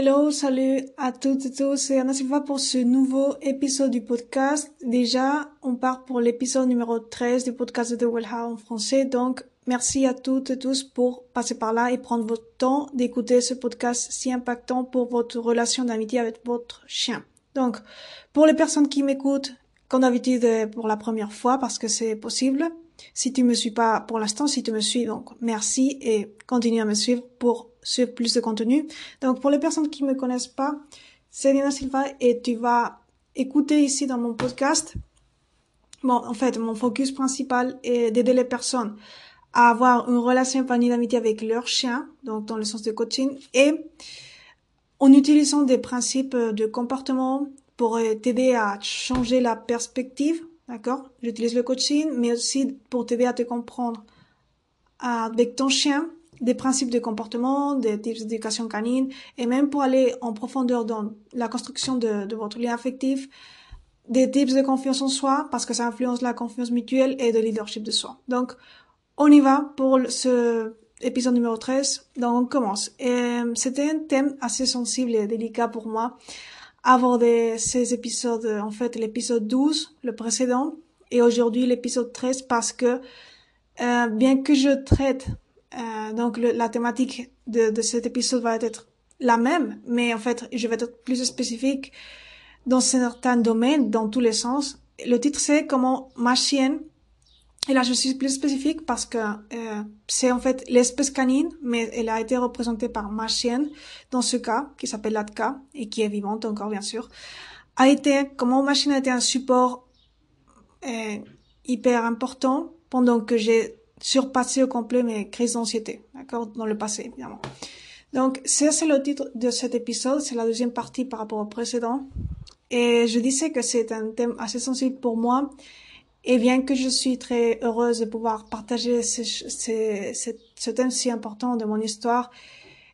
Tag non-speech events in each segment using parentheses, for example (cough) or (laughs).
Hello, salut à toutes et tous, c'est Anna pour ce nouveau épisode du podcast. Déjà, on part pour l'épisode numéro 13 du podcast de The Well en français, donc merci à toutes et tous pour passer par là et prendre votre temps d'écouter ce podcast si impactant pour votre relation d'amitié avec votre chien. Donc, pour les personnes qui m'écoutent, comme d'habitude pour la première fois, parce que c'est possible, si tu me suis pas pour l'instant, si tu me suis, donc merci et continue à me suivre pour suivre plus de contenu. Donc pour les personnes qui me connaissent pas, c'est Dina Silva et tu vas écouter ici dans mon podcast. Bon, en fait, mon focus principal est d'aider les personnes à avoir une relation épanouie d'amitié avec leur chien, donc dans le sens de coaching, et en utilisant des principes de comportement pour t'aider à changer la perspective D'accord? J'utilise le coaching, mais aussi pour t'aider à te comprendre avec ton chien des principes de comportement, des types d'éducation canine, et même pour aller en profondeur dans la construction de, votre lien affectif, des types de confiance en soi, parce que ça influence la confiance mutuelle et de leadership de soi. Donc, on y va pour ce épisode numéro 13. Donc, on commence. C'était un thème assez sensible et délicat pour moi aborder ces épisodes, en fait l'épisode 12, le précédent, et aujourd'hui l'épisode 13 parce que euh, bien que je traite, euh, donc la thématique de, de cet épisode va être la même, mais en fait je vais être plus spécifique dans certains domaines, dans tous les sens. Le titre c'est comment ma chienne et là, je suis plus spécifique parce que euh, c'est en fait l'espèce canine, mais elle a été représentée par ma chienne dans ce cas, qui s'appelle Latka et qui est vivante encore bien sûr, a été comment ma chienne a été un support euh, hyper important pendant que j'ai surpassé au complet mes crises d'anxiété, d'accord, dans le passé évidemment. Donc, ça c'est le titre de cet épisode, c'est la deuxième partie par rapport au précédent. Et je disais que c'est un thème assez sensible pour moi et bien que je suis très heureuse de pouvoir partager ce, thème si important de mon histoire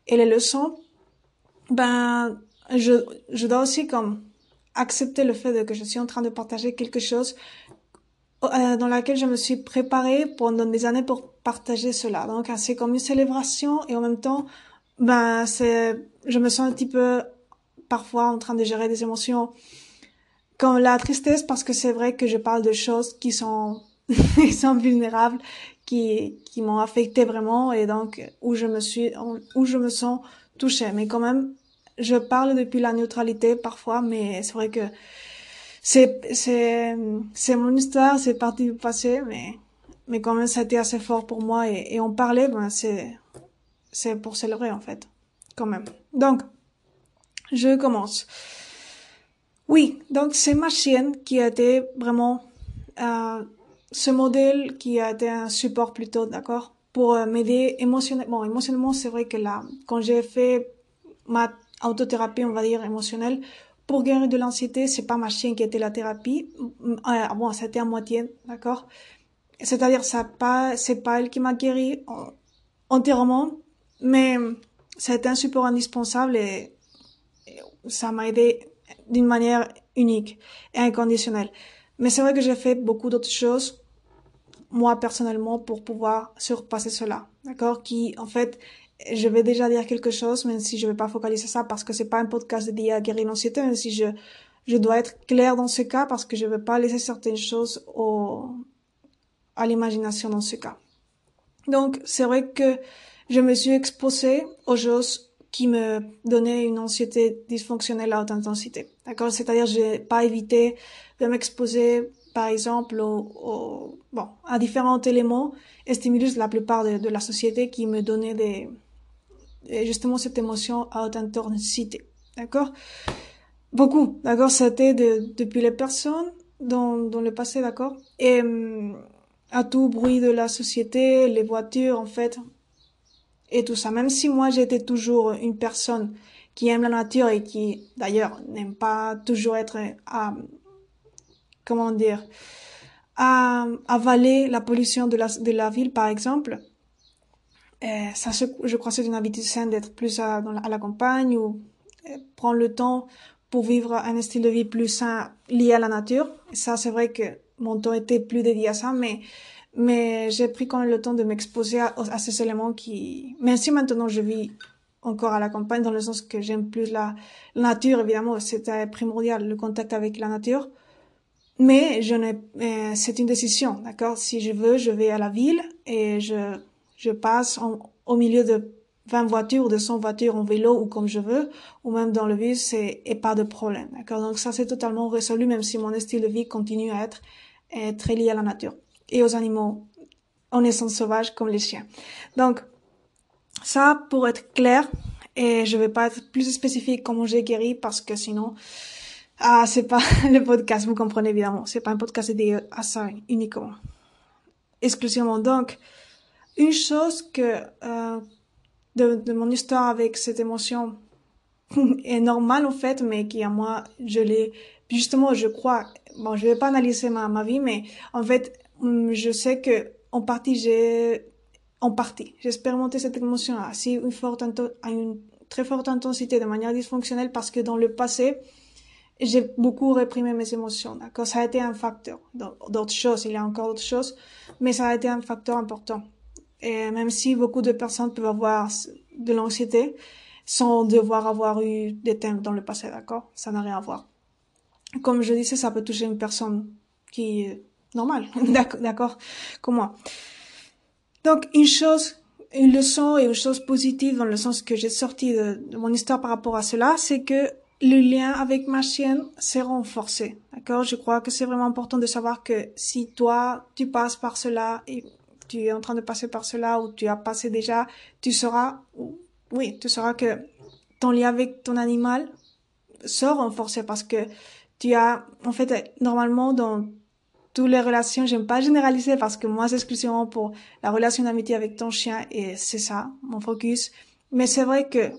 et les leçons, ben, je, dois aussi comme accepter le fait que je suis en train de partager quelque chose dans laquelle je me suis préparée pendant des années pour partager cela. Donc, c'est comme une célébration et en même temps, ben, c'est, je me sens un petit peu parfois en train de gérer des émotions comme la tristesse parce que c'est vrai que je parle de choses qui sont (laughs) qui sont vulnérables qui qui m'ont affecté vraiment et donc où je me suis où je me sens touchée mais quand même je parle depuis la neutralité parfois mais c'est vrai que c'est c'est c'est mon histoire c'est partie du passé mais mais quand même ça a été assez fort pour moi et, et en parler ben c'est c'est pour célébrer en fait quand même donc je commence oui, donc c'est ma chienne qui a été vraiment euh, ce modèle qui a été un support plutôt, d'accord, pour euh, m'aider émotionnellement. Bon, émotionnellement, c'est vrai que là, quand j'ai fait ma autothérapie, on va dire émotionnelle, pour guérir de l'anxiété, c'est pas ma chienne qui été la thérapie. Euh, bon, c'était à moitié, d'accord. C'est-à-dire, ça pas, c'est pas elle qui m'a guéri entièrement, mais été un support indispensable et ça m'a aidé d'une manière unique et inconditionnelle. Mais c'est vrai que j'ai fait beaucoup d'autres choses, moi personnellement, pour pouvoir surpasser cela. D'accord Qui, en fait, je vais déjà dire quelque chose, même si je vais pas focaliser ça parce que c'est pas un podcast dédié à guérir l'anxiété, même si je, je dois être claire dans ce cas parce que je veux pas laisser certaines choses au, à l'imagination dans ce cas. Donc, c'est vrai que je me suis exposée aux choses qui me donnait une anxiété dysfonctionnelle à haute intensité. D'accord? C'est-à-dire, j'ai pas évité de m'exposer, par exemple, au, bon, à différents éléments et stimulus de la plupart de, la société qui me donnaient des, justement cette émotion à haute intensité. D'accord? Beaucoup. D'accord? C'était de, depuis les personnes dans, dans le passé, d'accord? Et hum, à tout bruit de la société, les voitures, en fait, et tout ça. Même si moi j'étais toujours une personne qui aime la nature et qui d'ailleurs n'aime pas toujours être à comment dire à avaler la pollution de la, de la ville par exemple. Et ça, je crois, c'est une habitude saine d'être plus à, la campagne ou euh, prendre le temps pour vivre un style de vie plus sain lié à la nature. Ça, c'est vrai que mon temps était plus dédié à ça, mais mais j'ai pris quand même le temps de m'exposer à, ces éléments qui, même si maintenant je vis encore à la campagne dans le sens que j'aime plus la, nature, évidemment, c'était primordial, le contact avec la nature. Mais je n'ai, euh, c'est une décision, d'accord? Si je veux, je vais à la ville et je, je passe au milieu de 20 voitures ou de 100 voitures en vélo ou comme je veux, ou même dans le bus, et, pas de problème, d'accord? Donc ça, c'est totalement résolu, même si mon style de vie continue à être euh, très lié à la nature et aux animaux en essence sauvage comme les chiens. Donc, ça, pour être clair, et je vais pas être plus spécifique comment j'ai guéri parce que sinon, ah, c'est pas (laughs) le podcast, vous comprenez évidemment, c'est pas un podcast dédié à ça uniquement, exclusivement. Donc, une chose que euh, de, de mon histoire avec cette émotion (laughs) est normale en fait, mais qui à moi, je l'ai justement, je crois. Bon, je vais pas analyser ma, ma vie, mais en fait, je sais que en partie j'ai en partie j'ai expérimenté cette émotion à une forte à une très forte intensité de manière dysfonctionnelle parce que dans le passé j'ai beaucoup réprimé mes émotions, d'accord? Ça a été un facteur. D'autres choses, il y a encore d'autres choses, mais ça a été un facteur important. Et même si beaucoup de personnes peuvent avoir de l'anxiété sans devoir avoir eu des thèmes dans le passé, d'accord? Ça n'a rien à voir. Comme je disais, ça peut toucher une personne qui est normale, (laughs) d'accord? Comme moi. Donc, une chose, une leçon et une chose positive dans le sens que j'ai sorti de, de mon histoire par rapport à cela, c'est que le lien avec ma chienne s'est renforcé. D'accord? Je crois que c'est vraiment important de savoir que si toi, tu passes par cela et tu es en train de passer par cela ou tu as passé déjà, tu sauras, oui, tu sauras que ton lien avec ton animal sort renforcé parce que tu as, en fait, normalement, dans toutes les relations, j'aime pas généraliser parce que moi, c'est exclusivement pour la relation d'amitié avec ton chien et c'est ça, mon focus. Mais c'est vrai que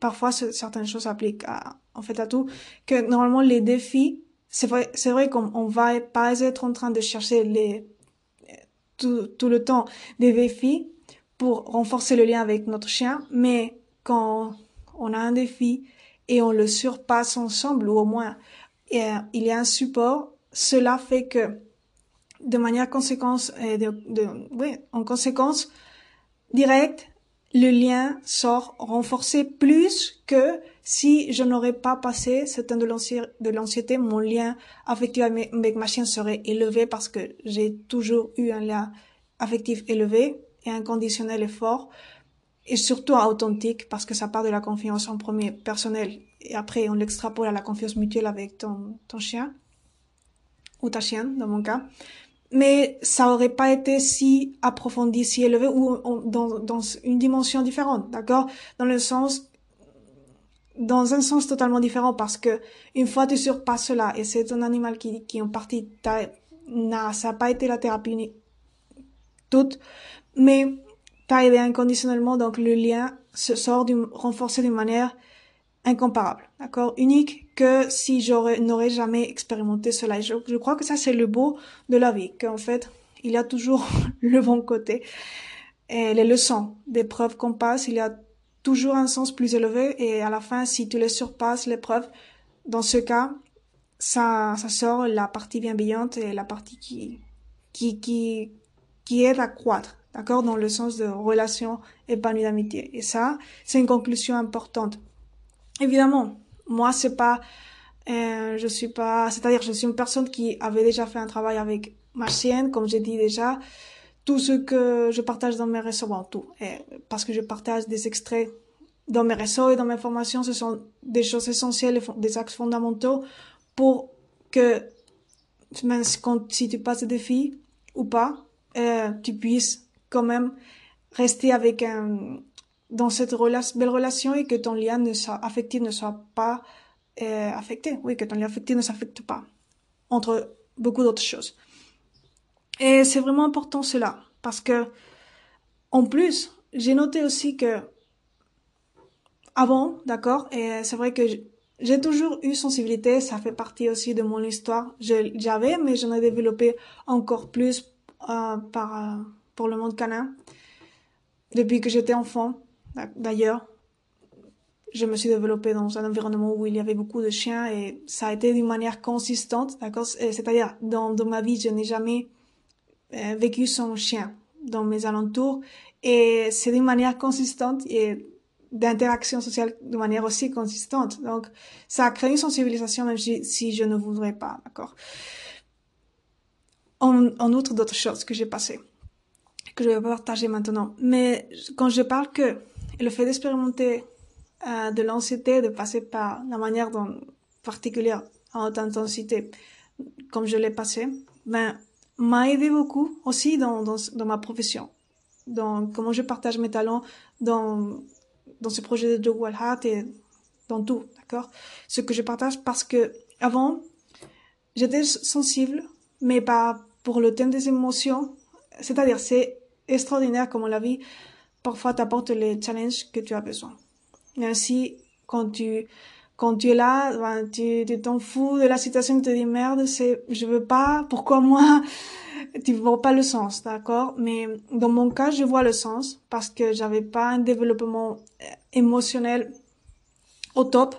parfois, certaines choses s'appliquent à, en fait, à tout. Que normalement, les défis, c'est vrai, c'est vrai qu'on va pas être en train de chercher les, tout, le temps des défis pour renforcer le lien avec notre chien, mais quand on a un défi et on le surpasse ensemble, ou au moins il y a un support, cela fait que de manière conséquence, oui, en conséquence directe, le lien sort renforcé plus que si je n'aurais pas passé ce temps de l'anxiété, mon lien affectif avec ma chienne serait élevé parce que j'ai toujours eu un lien affectif élevé et inconditionnel et fort. Et surtout authentique parce que ça part de la confiance en premier personnel et après on l'extrapole à la confiance mutuelle avec ton, ton chien. Ou ta chienne dans mon cas. Mais ça aurait pas été si approfondi, si élevé ou dans, dans une dimension différente, d'accord? Dans le sens, dans un sens totalement différent parce que une fois tu surpasses cela et c'est ton animal qui, qui en partie n'a, ça n'a pas été la thérapie toute, mais t'as aidé inconditionnellement, donc le lien se sort du, renforcé d'une manière incomparable, d'accord, unique que si j'aurais n'aurais jamais expérimenté cela. Je, je crois que ça c'est le beau de la vie, qu'en fait il y a toujours (laughs) le bon côté et les leçons, des preuves qu'on passe, il y a toujours un sens plus élevé et à la fin si tu les surpasses l'épreuve, dans ce cas ça ça sort la partie bienveillante et la partie qui qui qui qui aide à croître, d'accord, dans le sens de relation épanouie d'amitié. Et ça, c'est une conclusion importante. Évidemment, moi c'est pas, euh, je suis pas, c'est-à-dire je suis une personne qui avait déjà fait un travail avec ma chienne, comme j'ai dit déjà. Tout ce que je partage dans mes réseaux, bon tout, et parce que je partage des extraits dans mes réseaux et dans mes formations, ce sont des choses essentielles, des axes fondamentaux pour que même si tu passes des défis ou pas, euh, tu puisses quand même rester avec un, dans cette belle relation et que ton lien affectif ne soit pas euh, affecté. Oui, que ton lien affectif ne s'affecte pas. Entre beaucoup d'autres choses. Et c'est vraiment important cela. Parce que, en plus, j'ai noté aussi que, avant, d'accord, et c'est vrai que j'ai toujours eu sensibilité, ça fait partie aussi de mon histoire. J'avais, mais j'en ai développé encore plus euh, par, euh, pour le monde canin depuis que j'étais enfant. D'ailleurs, je me suis développée dans un environnement où il y avait beaucoup de chiens et ça a été d'une manière consistante, d'accord C'est-à-dire, dans, ma vie, je n'ai jamais vécu sans chien dans mes alentours et c'est d'une manière consistante et d'interaction sociale de manière aussi consistante. Donc, ça crée une sensibilisation même si, si je ne voudrais pas, d'accord en, en outre d'autres choses que j'ai passées, que je vais partager maintenant. Mais quand je parle que le fait d'expérimenter euh, de l'anxiété, de passer par la manière dont particulière en haute intensité, comme je l'ai passé, ben, m'a aidé beaucoup aussi dans, dans, ma profession dans comment je partage mes talents dans, dans ce projet de Joe et dans tout, d'accord? Ce que je partage parce que avant, j'étais sensible, mais pas pour le thème des émotions. C'est-à-dire, c'est extraordinaire comment la vie parfois t'apporte les challenges que tu as besoin. Et ainsi, quand tu quand tu es là, ben, tu t'en fous de la situation, tu te dis merde, c'est je veux pas, pourquoi moi? Tu vois pas le sens, d'accord? Mais dans mon cas, je vois le sens parce que j'avais pas un développement euh, émotionnel au top.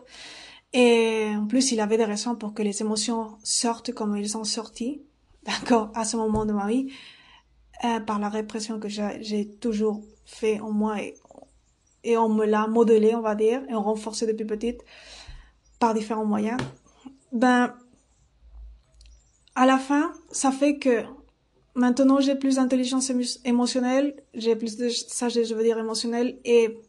Et en plus, il avait des raisons pour que les émotions sortent comme elles sont sorties, (laughs) d'accord, à ce moment de ma vie, euh, par la répression que j'ai toujours fait en moi et, et on me l'a modelé, on va dire, et on renforcé depuis petite par différents moyens. Ben, à la fin, ça fait que maintenant j'ai plus d'intelligence émotionnelle, j'ai plus de sagesse, je veux dire émotionnelle, et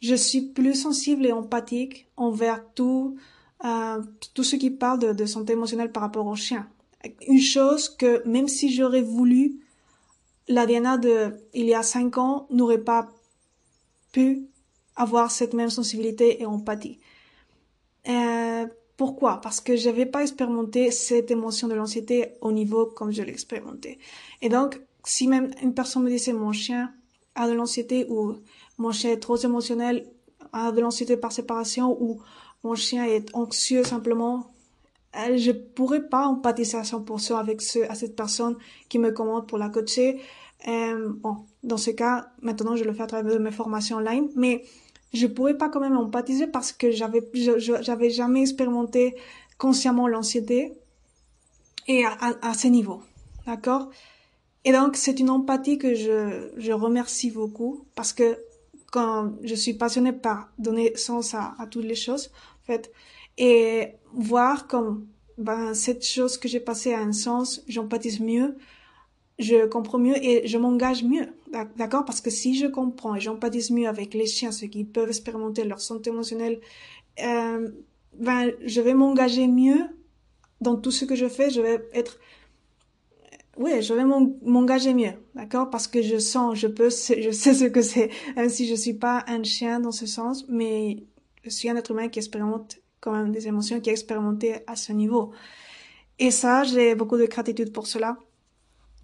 je suis plus sensible et empathique envers tout, euh, tout ce qui parle de, santé émotionnelle par rapport au chien. Une chose que même si j'aurais voulu, la Diana de il y a cinq ans n'aurait pas pu avoir cette même sensibilité et empathie. Euh, pourquoi? Parce que j'avais pas expérimenté cette émotion de l'anxiété au niveau comme je l'ai expérimenté. Et donc, si même une personne me disait mon chien a de l'anxiété ou mon chien est trop émotionnel, a de l'anxiété par séparation ou mon chien est anxieux simplement, euh, je pourrais pas empathiser à 100% avec ce, à cette personne qui me commande pour la coacher. Euh, bon, dans ce cas, maintenant je le fais à travers mes formations online, mais je pourrais pas quand même empathiser parce que j'avais j'avais jamais expérimenté consciemment l'anxiété et à, à, ce niveau d'accord? Et donc c'est une empathie que je je remercie beaucoup parce que quand je suis passionnée par donner sens à, à toutes les choses en fait et voir comme ben cette chose que j'ai passée a un sens j'empathise mieux je comprends mieux et je m'engage mieux. D'accord? Parce que si je comprends et j'empathise mieux avec les chiens, ceux qui peuvent expérimenter leur santé émotionnelle, euh, ben, je vais m'engager mieux dans tout ce que je fais. Je vais être... Oui, je vais m'engager mieux, d'accord? Parce que je sens, je peux, (laughs) je sais ce que c'est. Même si je suis pas un chien dans ce sens, mais je suis un être humain qui expérimente quand même des émotions, qui a expérimenté à ce niveau. Et ça, j'ai beaucoup de gratitude pour cela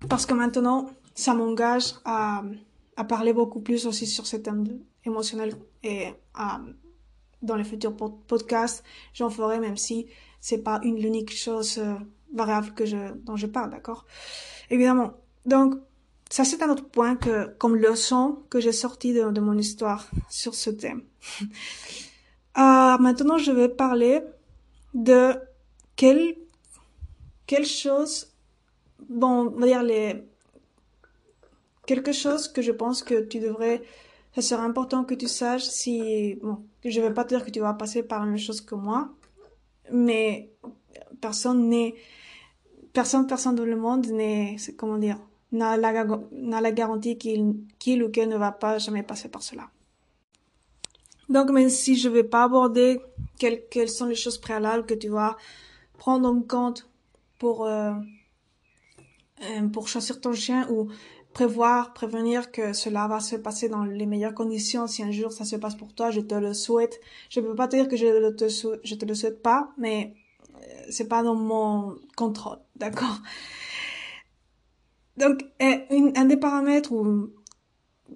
parce que maintenant, ça m'engage à, à parler beaucoup plus aussi sur ces thèmes émotionnels et à, dans les futurs podcasts, j'en ferai même si c'est pas une l'unique chose euh, variable que je, dont je parle, d'accord? Évidemment. Donc, ça c'est un autre point que, comme leçon que j'ai sorti de, de, mon histoire sur ce thème. (laughs) euh, maintenant, je vais parler de quelle, quelle chose bon, on va dire les quelque chose que je pense que tu devrais ça serait important que tu saches si bon, je vais pas te dire que tu vas passer par la même chose que moi, mais personne n'est personne personne dans le monde n'est comment dire n'a la, la garantie qu'il qu'il ou qu'elle ne va pas jamais passer par cela. Donc même si je vais pas aborder quelles, quelles sont les choses préalables que tu vas prendre en compte pour euh, pour choisir ton chien ou prévoir, prévenir que cela va se passer dans les meilleures conditions. Si un jour ça se passe pour toi, je te le souhaite. Je peux pas te dire que je te, je te le souhaite pas, mais euh, c'est pas dans mon contrôle, (laughs) d'accord? Donc, euh, un des paramètres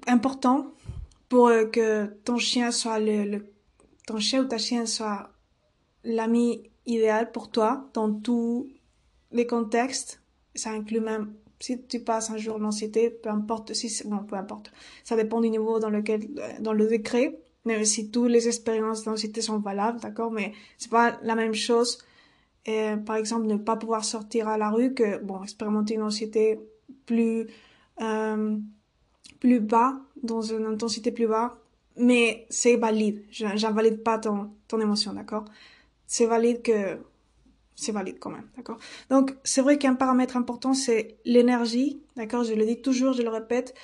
importants pour que ton chien soit le, ton chien ou ta chienne soit l'ami idéal pour toi dans tous les contextes ça inclut même si tu passes un jour l'anxiété, peu importe si bon, peu importe. Ça dépend du niveau dans lequel dans le décret, mais si toutes les expériences d'anxiété sont valables, d'accord, mais c'est pas la même chose. Par exemple, ne pas pouvoir sortir à la rue que bon, expérimenter une anxiété plus euh, plus bas, dans une intensité plus bas, mais c'est valide. J'invalide pas ton, ton émotion, d'accord C'est valide que c'est valide quand même, d'accord? Donc, c'est vrai qu'un paramètre important, c'est l'énergie, d'accord? Je le dis toujours, je le répète.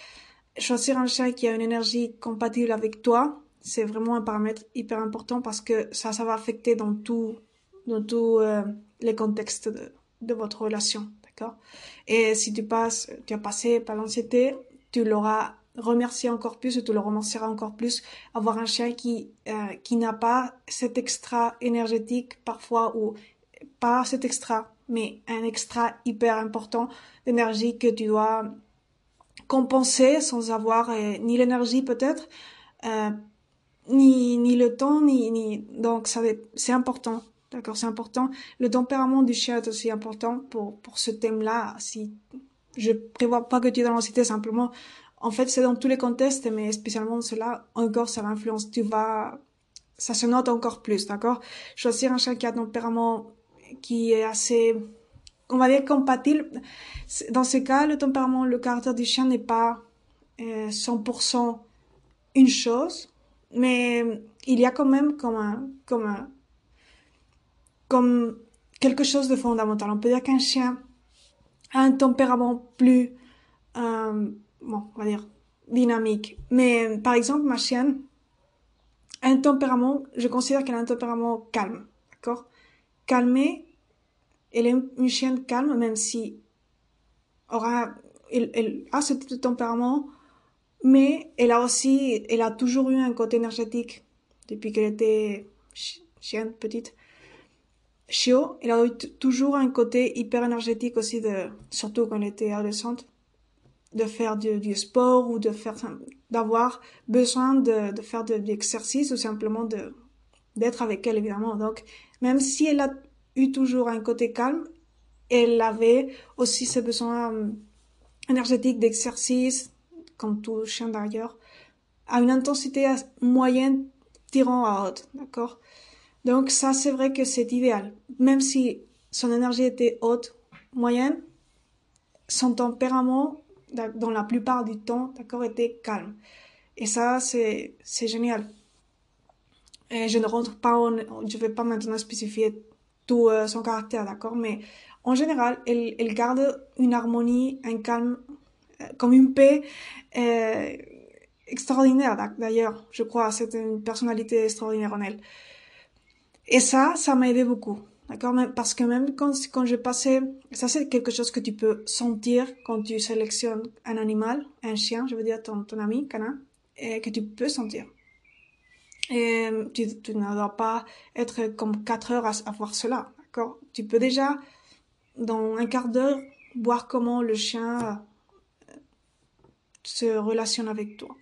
Choisir un chien qui a une énergie compatible avec toi, c'est vraiment un paramètre hyper important parce que ça, ça va affecter dans tout, dans tous euh, les contextes de, votre relation, d'accord? Et si tu passes, tu as passé par l'anxiété, tu l'auras remercier encore plus et tu le remercieras encore plus. Avoir un chien qui euh, qui n'a pas cet extra énergétique parfois ou pas cet extra mais un extra hyper important d'énergie que tu dois compenser sans avoir euh, ni l'énergie peut-être euh, ni ni le temps ni ni donc ça c'est important d'accord c'est important le tempérament du chien est aussi important pour pour ce thème là si je prévois pas que tu es dans l'anxiété simplement en fait, c'est dans tous les contextes, mais spécialement cela, encore, ça influence. Tu vas, ça se note encore plus, d'accord? Choisir un chien qui a un tempérament qui est assez, on va dire, compatible. Dans ce cas, le tempérament, le caractère du chien n'est pas euh, 100% une chose, mais il y a quand même comme un, comme un, comme quelque chose de fondamental. On peut dire qu'un chien a un tempérament plus, euh, bon, on va dire, dynamique. Mais par exemple, ma chienne un tempérament, je considère qu'elle a un tempérament calme, d'accord? Calmée, elle est une chienne calme, même si aura, elle, a ce tempérament, mais elle a aussi, elle a toujours eu un côté énergétique depuis qu'elle était chienne petite. Chio, elle a eu toujours un côté hyper énergétique aussi de, surtout quand elle était adolescente de faire du, sport ou de faire d'avoir besoin de, de faire de, l'exercice ou simplement de d'être avec elle évidemment donc même si elle a eu toujours un côté calme elle avait aussi ce besoin euh, énergétique d'exercice comme tout chien d'ailleurs à une intensité moyenne tirant à haute d'accord? Donc ça c'est vrai que c'est idéal même si son énergie était haute moyenne son tempérament dans la plupart du temps, d'accord, était calme. Et ça, c'est génial. Et je ne rentre pas en, je vais pas maintenant spécifier tout euh, son caractère, d'accord, mais en général, elle, elle garde une harmonie, un calme, euh, comme une paix euh, extraordinaire, d'ailleurs, je crois, c'est une personnalité extraordinaire en elle. Et ça, ça m'a aidé beaucoup. D'accord? Parce que même quand, quand je passais, ça c'est quelque chose que tu peux sentir quand tu sélectionnes un animal, un chien, je veux dire ton, ton ami, canin, et que tu peux sentir. Et tu, tu ne dois pas être comme quatre heures à, à voir cela, d'accord? Tu peux déjà, dans un quart d'heure, voir comment le chien euh, se relationne avec toi.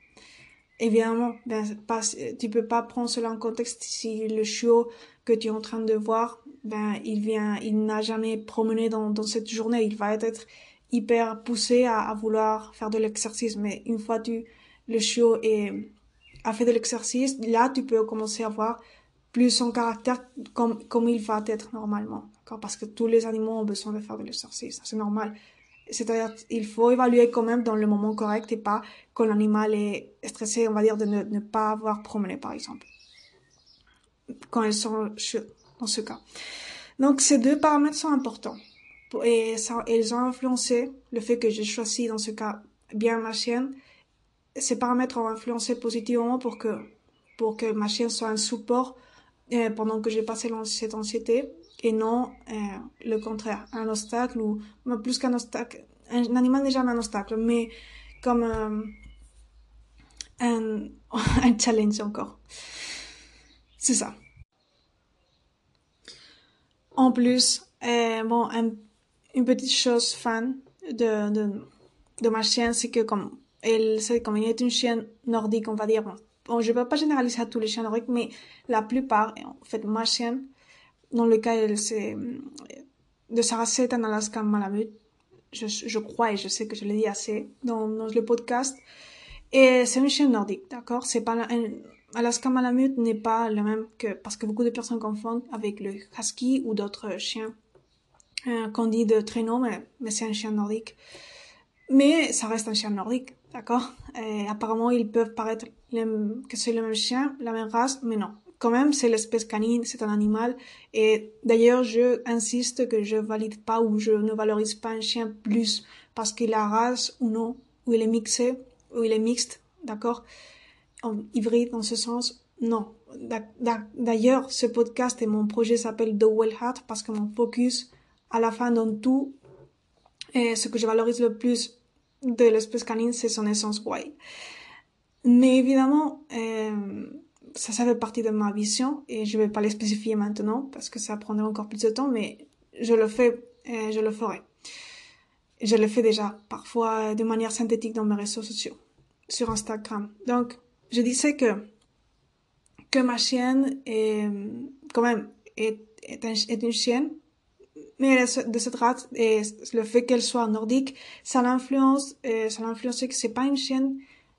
Évidemment, ben, pas, tu peux pas prendre cela en contexte si le chiot que tu es en train de voir ben il vient, il n'a jamais promené dans, dans cette journée. Il va être hyper poussé à, à vouloir faire de l'exercice. Mais une fois tu le chiot est, a fait de l'exercice, là tu peux commencer à voir plus son caractère comme, comme il va être normalement. Parce que tous les animaux ont besoin de faire de l'exercice. C'est normal. C'est-à-dire, il faut évaluer quand même dans le moment correct et pas quand l'animal est stressé, on va dire, de ne, pas avoir promené, par exemple. Quand elles sont dans ce cas. Donc ces deux paramètres sont importants et ils ont influencé le fait que j'ai choisi dans ce cas bien ma chienne. Ces paramètres ont influencé positivement pour que pour que ma chienne soit un support euh, pendant que j'ai passé cette anxiété et non euh, le contraire, un obstacle ou plus qu'un obstacle. Un, animal n'est jamais un obstacle, mais comme euh, un, (laughs) un challenge encore. C'est ça. En plus, bon, une petite chose fan de, de, de ma chienne, c'est que comme elle, c'est comme est une chienne nordique, on va dire. Bon, je ne peux pas généraliser à tous les chiens nordiques, mais la plupart, en fait, ma chienne, dans le cas, elle, c'est de sa race, c'est un Alaska Malamute. Je, je crois et je sais que je l'ai dit assez dans, dans le podcast. Et c'est une chienne nordique, d'accord? C'est pas un, Alaska Malamute n'est pas le même que parce que beaucoup de personnes confondent avec le husky ou d'autres chiens euh, qu'on dit de traîneau, mais, mais c'est un chien nordique. Mais ça reste un chien nordique, d'accord Et apparemment, ils peuvent paraître que c'est le même chien, la même race, mais non. Quand même, c'est l'espèce canine, c'est un animal. Et d'ailleurs, je insiste que je valide pas ou je ne valorise pas un chien plus parce qu'il a race ou non, ou il est mixé, ou il est mixte, d'accord? En hybride, dans ce sens, non. D'ailleurs, ce podcast et mon projet s'appelle The Well Heart parce que mon focus, à la fin, dans tout, et ce que je valorise le plus de l'espèce canine, c'est son essence wild. Mais évidemment, ça, ça fait partie de ma vision et je vais pas les spécifier maintenant parce que ça prendrait encore plus de temps, mais je le fais et je le ferai. Je le fais déjà parfois de manière synthétique dans mes réseaux sociaux, sur Instagram. Donc, je disais que que ma chienne est quand même est, est, une chienne, mais de cette race et le fait qu'elle soit nordique, ça l'influence, ça l'influence que c'est pas une chienne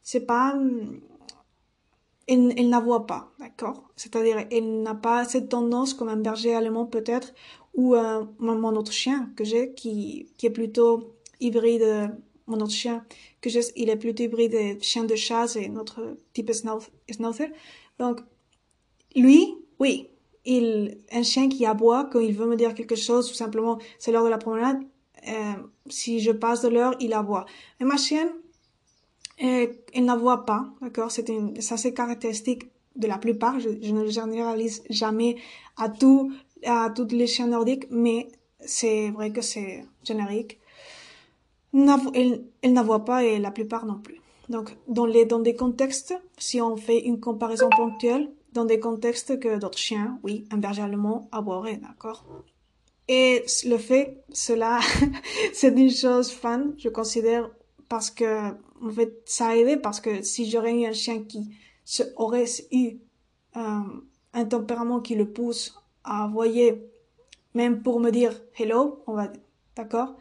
c'est pas, hum, elle, elle la pas, d'accord? C'est-à-dire, elle n'a pas cette tendance comme un berger allemand peut-être, ou mon autre chien que j'ai, qui, qui est plutôt hybride, mon autre chien que j'ai, il est plutôt hybride chien de chasse et notre type schnauzer. Donc, lui, oui, il, un chien qui aboie quand il veut me dire quelque chose, ou simplement c'est l'heure de la promenade, euh, si je passe de l'heure, il aboie. Mais ma chienne, et elle voit pas, d'accord? C'est une, ça c'est caractéristique de la plupart. Je, je, ne généralise jamais à tout, à toutes les chiens nordiques, mais c'est vrai que c'est générique. Elle, elle ne voit pas et la plupart non plus. Donc, dans les, dans des contextes, si on fait une comparaison ponctuelle, dans des contextes que d'autres chiens, oui, un berger allemand aboierait, d'accord? Et le fait, cela, (laughs) c'est une chose fun, je considère, parce que en fait, ça a aidé parce que si j'aurais eu un chien qui aurait eu euh, un tempérament qui le pousse à envoyer, même pour me dire hello, on va, d'accord,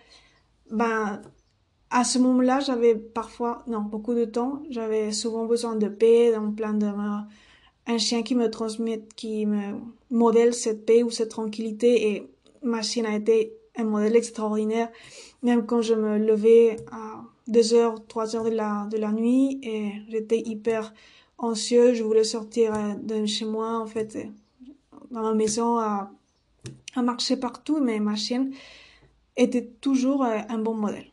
ben, à ce moment-là, j'avais parfois, non, beaucoup de temps, j'avais souvent besoin de paix, d'un plein de, un chien qui me transmet, qui me modèle cette paix ou cette tranquillité et ma chienne a été un modèle extraordinaire, même quand je me levais à deux heures, trois heures de la, de la nuit et j'étais hyper anxieux. Je voulais sortir euh, de chez moi, en fait, euh, dans ma maison, à, à marcher partout, mais ma chienne était toujours euh, un bon modèle.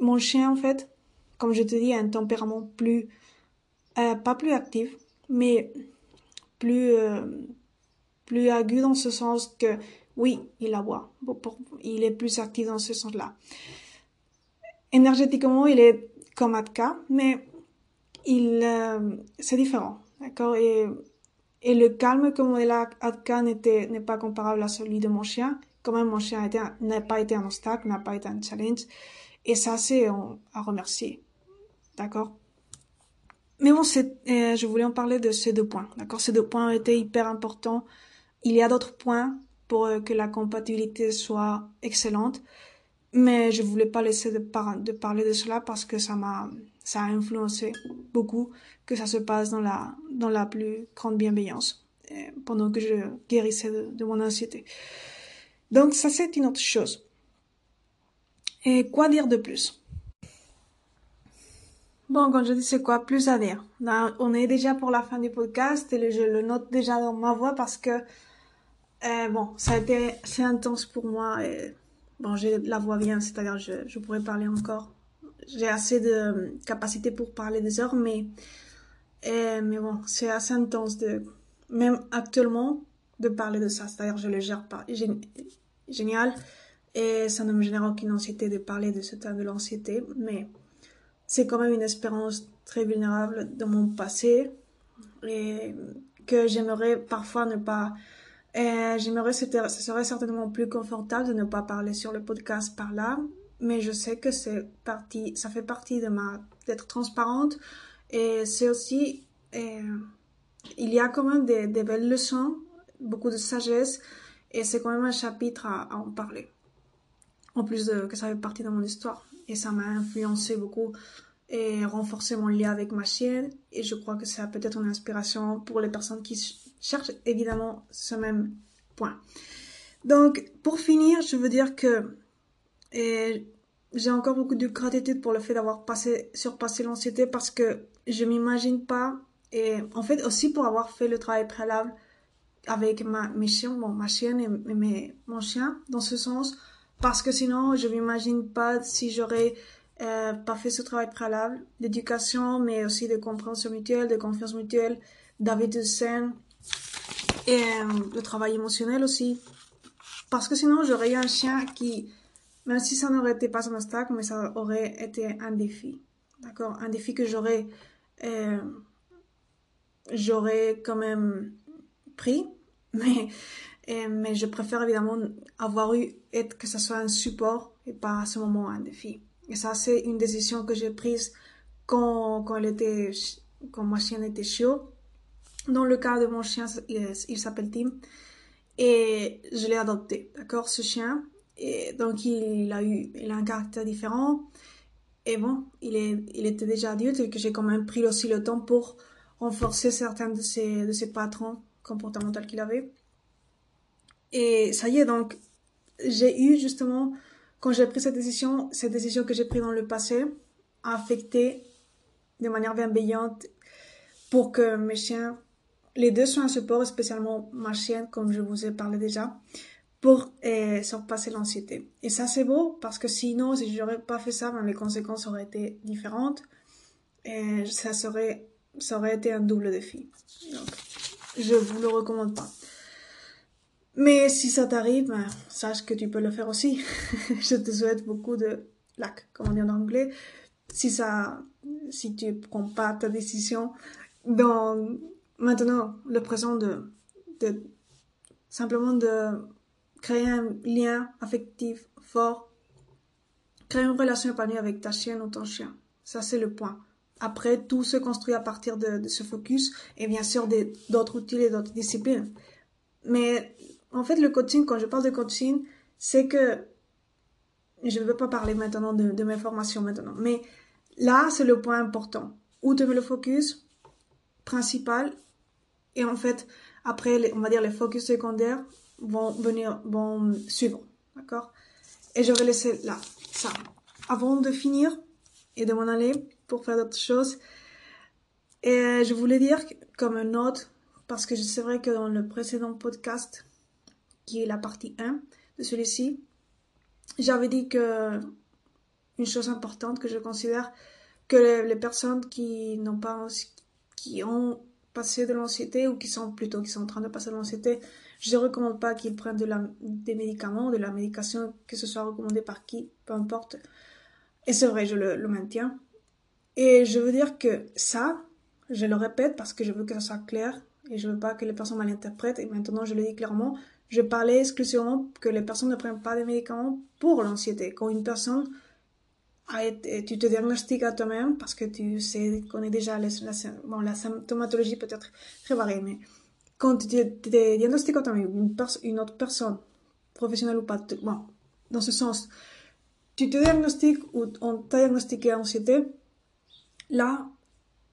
Mon chien, en fait, comme je te dis, a un tempérament plus, pas plus actif, mais plus, euh, plus aigu dans ce sens que, oui, il aboie. Il est plus actif dans ce sens-là énergétiquement, il est comme Atka, mais il, euh, c'est différent, d'accord? Et, et le calme que modèle Atka n'était, n'est pas comparable à celui de mon chien. Quand même, mon chien n'a pas été un obstacle, n'a pas été un challenge. Et ça, c'est à remercier. D'accord? Mais bon, euh, je voulais en parler de ces deux points. D'accord? Ces deux points étaient hyper importants. Il y a d'autres points pour euh, que la compatibilité soit excellente. Mais je voulais pas laisser de, de parler de cela parce que ça m'a, ça a influencé beaucoup que ça se passe dans la, dans la plus grande bienveillance euh, pendant que je guérissais de, mon anxiété. Donc ça c'est une autre chose. Et quoi dire de plus? Bon, quand je dis c'est quoi plus à dire, on est déjà pour la fin du podcast et je le note déjà dans ma voix parce que euh, bon, ça a été assez intense pour moi et Bon, j'ai la voix bien, c'est-à-dire je, je pourrais parler encore. J'ai assez de capacité pour parler des heures, mais, eh, mais bon, c'est assez intense de, même actuellement, de parler de ça. C'est-à-dire je le gère pas. Génial. Et ça ne me génère aucune anxiété de parler de ce thème de l'anxiété, mais c'est quand même une expérience très vulnérable de mon passé et que j'aimerais parfois ne pas j'aimerais, ce serait certainement plus confortable de ne pas parler sur le podcast par là, mais je sais que c'est partie, ça fait partie de ma, d'être transparente et c'est aussi, il y a quand même des, belles leçons, beaucoup de sagesse et c'est quand même un chapitre à, en parler. En plus que ça fait partie de mon histoire et ça m'a influencé beaucoup et renforcé mon lien avec ma chienne et je crois que ça peut être une inspiration pour les personnes qui cherche évidemment ce même point. Donc, pour finir, je veux dire que j'ai encore beaucoup de gratitude pour le fait d'avoir passé, surpassé l'anxiété parce que je m'imagine pas Et en fait, aussi pour avoir fait le travail préalable avec ma, mes chiens, bon, ma chienne et, mes, mon chien, dans ce sens, parce que sinon, je m'imagine pas si j'aurais euh, pas fait ce travail préalable d'éducation, mais aussi de compréhension mutuelle, de confiance mutuelle, d'habitude saine, et euh, le travail émotionnel aussi. Parce que sinon, j'aurais eu un chien qui, même si ça n'aurait été pas un obstacle, mais ça aurait été un défi. D'accord? Un défi que j'aurais euh, j'aurais quand même pris, (laughs) mais, euh, mais je préfère évidemment avoir eu être que ça soit un support et pas à ce moment un défi. Et ça, c'est une décision que j'ai prise quand, quand elle était, quand ma chienne était chiot. Dans le cas de mon chien, il, s'appelle Tim. Et je l'ai adopté, d'accord, ce chien. Et donc, il a eu, il a un caractère différent. Et bon, il, est, il était déjà adulte et que j'ai quand même pris aussi le temps pour renforcer certains de ses, de ses patrons comportementaux qu'il avait. Et ça y est, donc, j'ai eu justement, quand j'ai pris cette décision, cette décision que j'ai prise dans le passé a affecté de manière bienveillante pour que mes chiens, les deux soient un support, spécialement ma chienne, comme je vous ai parlé déjà, pour euh, surpasser l'anxiété. Et ça, c'est beau parce que sinon, si j'aurais pas fait ça, ben, les conséquences auraient été différentes. Et ça serait, ça aurait été un double défi. Donc, je vous le recommande pas. Mais si ça t'arrive, ben, sache que tu peux le faire aussi. (laughs) je te souhaite beaucoup de lac, comme on dit en anglais. Si ça, si tu prends pas ta décision dans maintenant le présent de, de simplement de créer un lien affectif fort, créer une relation épanouie avec ta chienne ou ton chien. Ça, c'est le point. Après, tout se construit à partir de, ce focus et bien sûr d'autres outils et d'autres disciplines. Mais en fait, le coaching, quand je parle de coaching, c'est que je ne veux pas parler maintenant de, mes formations maintenant, mais là, c'est le point important. Où tu mets le focus principal et en fait, après, on va dire les focus secondaires, vont venir, vont suivre. D'accord? Et je vais laisser là, ça. Avant de finir et de m'en aller pour faire d'autres choses, et je voulais dire comme une note, parce que c'est vrai que dans le précédent podcast, qui est la partie 1 de celui-ci, j'avais dit que une chose importante que je considère que les, personnes qui n'ont pas qui ont passé de l'anxiété ou qui sont plutôt qui sont en train de passer de l'anxiété je ne recommande pas qu'ils prennent de la, des médicaments, de la médication, que ce soit recommandé par qui, peu importe. Et c'est vrai, je le, maintiens. Et je veux dire que ça, je le répète parce que je veux que ça soit clair et je veux pas que les personnes mal interprètent. Et maintenant, je le dis clairement, je parlais exclusivement que les personnes ne prennent pas de médicaments pour l'anxiété. Quand une personne a tu te diagnostiques à toi-même parce que tu sais, connais déjà la, bon, la symptomatologie peut-être très variée, mais quand tu te diagnostiques une, une autre personne, professionnelle ou pas, bon, dans ce sens, tu te diagnostiques ou on t'a diagnostiqué l'anxiété, là,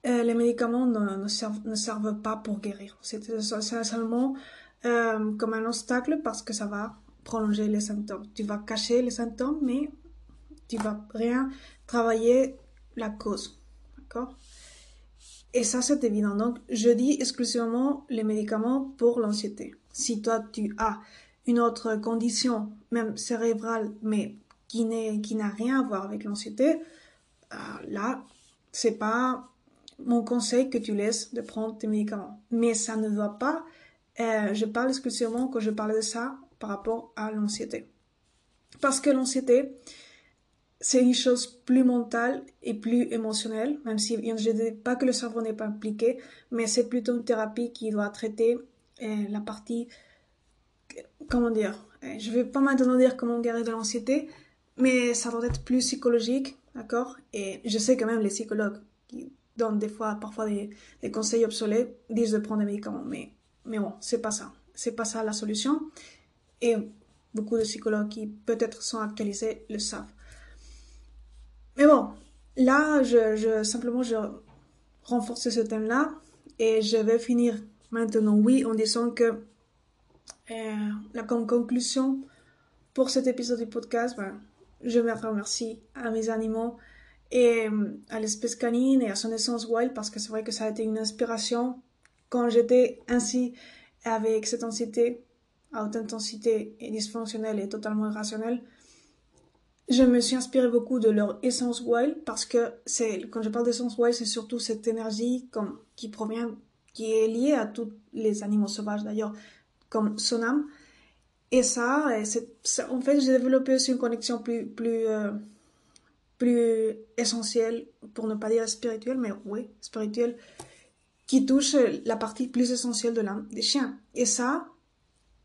euh, les médicaments ne, ne, servent, ne, servent, pas pour guérir. C'est seulement comme un obstacle parce que ça va prolonger les symptômes. Tu vas cacher les symptômes, mais tu vas rien travailler la cause. D'accord? Et ça, c'est évident. Donc, je dis exclusivement les médicaments pour l'anxiété. Si toi, tu as une autre condition, même cérébrale, mais qui n'a rien à voir avec l'anxiété, euh, là, c'est pas mon conseil que tu laisses de prendre tes médicaments. Mais ça ne doit pas, euh, je parle exclusivement quand je parle de ça par rapport à l'anxiété. Parce que l'anxiété, c'est une chose plus mentale et plus émotionnelle, même si je ne dis pas que le cerveau n'est pas impliqué, mais c'est plutôt une thérapie qui doit traiter euh, la partie, comment dire, euh, je vais pas maintenant dire comment guérir de l'anxiété, mais ça doit être plus psychologique, d'accord? Et je sais quand même les psychologues qui donnent des fois, parfois des conseils obsolètes, disent de prendre des médicaments, mais, mais bon, c'est pas ça. C'est pas ça la solution. Et beaucoup de psychologues qui peut-être sont actualisés le savent. Mais bon, là, je, simplement, je renforce ce thème-là et je vais finir maintenant, oui, en disant que euh, la conclusion pour cet épisode du podcast, ben, je me remercie à mes animaux et à l'espèce canine et à son essence wild parce que c'est vrai que ça a été une inspiration quand j'étais ainsi avec cette intensité à haute intensité et dysfonctionnelle et totalement irrationnelle. Je me suis inspirée beaucoup de leur essence wild parce que c'est quand je parle d'essence wild, c'est surtout cette énergie qui provient, qui est liée à tous les animaux sauvages d'ailleurs, comme son âme. Et ça, en fait, j'ai développé aussi une connexion euh, plus essentielle, pour ne pas dire spirituelle, mais oui, spirituelle, qui touche la partie plus essentielle de l'âme des chiens. Et ça,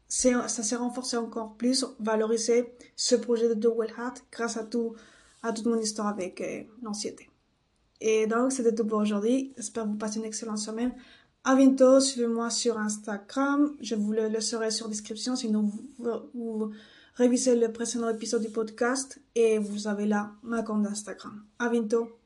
ça s'est renforcé encore plus, valoriser ce projet de Well Heart grâce à tout, à toute mon histoire avec euh, l'anxiété. Et donc, c'était tout pour aujourd'hui. J'espère vous passer une excellente semaine. À bientôt. Suivez-moi sur Instagram. Je vous le laisserai sur description. Sinon, vous, vous révisez le précédent épisode du podcast et vous avez là ma compte Instagram. À bientôt.